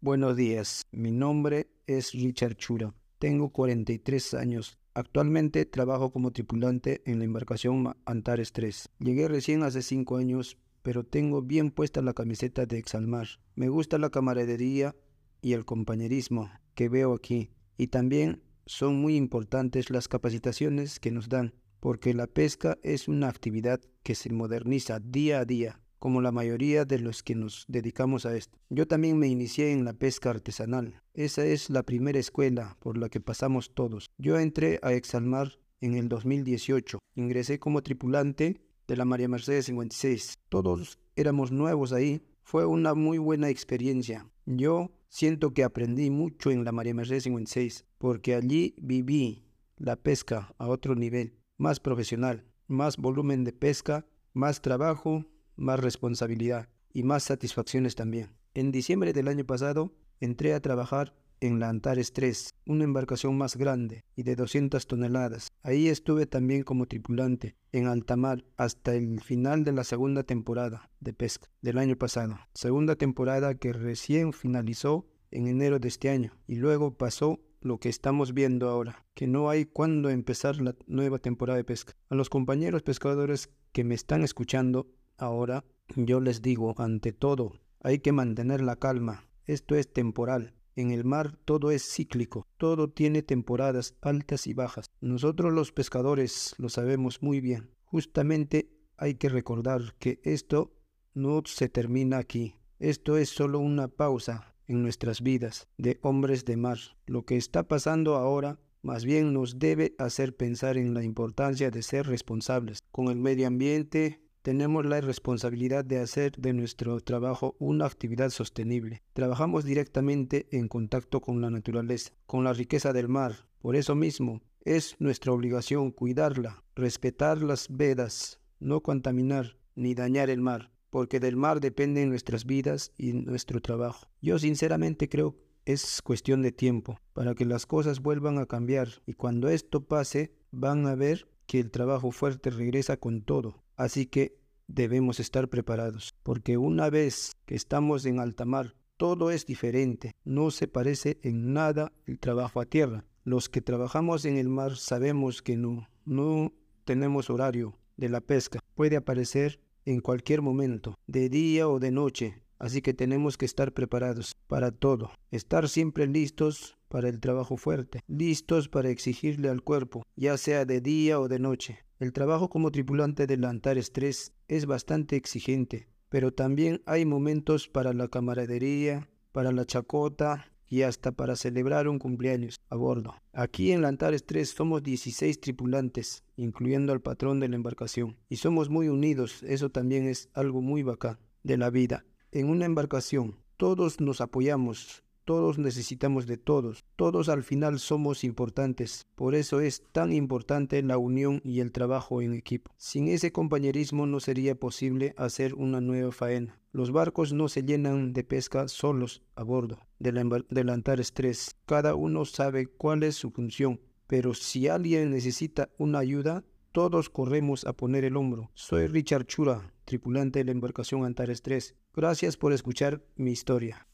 Buenos días, mi nombre es Richard Chura, tengo 43 años. Actualmente trabajo como tripulante en la embarcación Antares 3. Llegué recién hace 5 años, pero tengo bien puesta la camiseta de Exalmar. Me gusta la camaradería y el compañerismo que veo aquí. Y también son muy importantes las capacitaciones que nos dan, porque la pesca es una actividad que se moderniza día a día como la mayoría de los que nos dedicamos a esto. Yo también me inicié en la pesca artesanal. Esa es la primera escuela por la que pasamos todos. Yo entré a Exalmar en el 2018. Ingresé como tripulante de la María Mercedes 56. Todos éramos nuevos ahí. Fue una muy buena experiencia. Yo siento que aprendí mucho en la María Mercedes 56 porque allí viví la pesca a otro nivel, más profesional, más volumen de pesca, más trabajo, más responsabilidad y más satisfacciones también. En diciembre del año pasado entré a trabajar en la Antares 3, una embarcación más grande y de 200 toneladas. Ahí estuve también como tripulante en alta mar hasta el final de la segunda temporada de pesca del año pasado. Segunda temporada que recién finalizó en enero de este año y luego pasó lo que estamos viendo ahora, que no hay cuándo empezar la nueva temporada de pesca. A los compañeros pescadores que me están escuchando, Ahora yo les digo, ante todo, hay que mantener la calma. Esto es temporal. En el mar todo es cíclico, todo tiene temporadas altas y bajas. Nosotros los pescadores lo sabemos muy bien. Justamente hay que recordar que esto no se termina aquí. Esto es solo una pausa en nuestras vidas de hombres de mar. Lo que está pasando ahora más bien nos debe hacer pensar en la importancia de ser responsables con el medio ambiente, tenemos la responsabilidad de hacer de nuestro trabajo una actividad sostenible. Trabajamos directamente en contacto con la naturaleza, con la riqueza del mar. Por eso mismo, es nuestra obligación cuidarla, respetar las vedas, no contaminar ni dañar el mar, porque del mar dependen nuestras vidas y nuestro trabajo. Yo sinceramente creo es cuestión de tiempo para que las cosas vuelvan a cambiar y cuando esto pase van a ver que el trabajo fuerte regresa con todo. Así que debemos estar preparados, porque una vez que estamos en alta mar, todo es diferente, no se parece en nada el trabajo a tierra. Los que trabajamos en el mar sabemos que no, no tenemos horario de la pesca, puede aparecer en cualquier momento, de día o de noche, así que tenemos que estar preparados para todo, estar siempre listos para el trabajo fuerte, listos para exigirle al cuerpo, ya sea de día o de noche. El trabajo como tripulante del Antares 3 es bastante exigente, pero también hay momentos para la camaradería, para la chacota y hasta para celebrar un cumpleaños a bordo. Aquí en Antares 3 somos 16 tripulantes, incluyendo al patrón de la embarcación, y somos muy unidos, eso también es algo muy bacán de la vida. En una embarcación todos nos apoyamos, todos necesitamos de todos, todos al final somos importantes, por eso es tan importante la unión y el trabajo en equipo. Sin ese compañerismo no sería posible hacer una nueva faena. Los barcos no se llenan de pesca solos a bordo del Antares 3, cada uno sabe cuál es su función, pero si alguien necesita una ayuda, todos corremos a poner el hombro. Soy Richard Chura, tripulante de la embarcación Antares 3. Gracias por escuchar mi historia.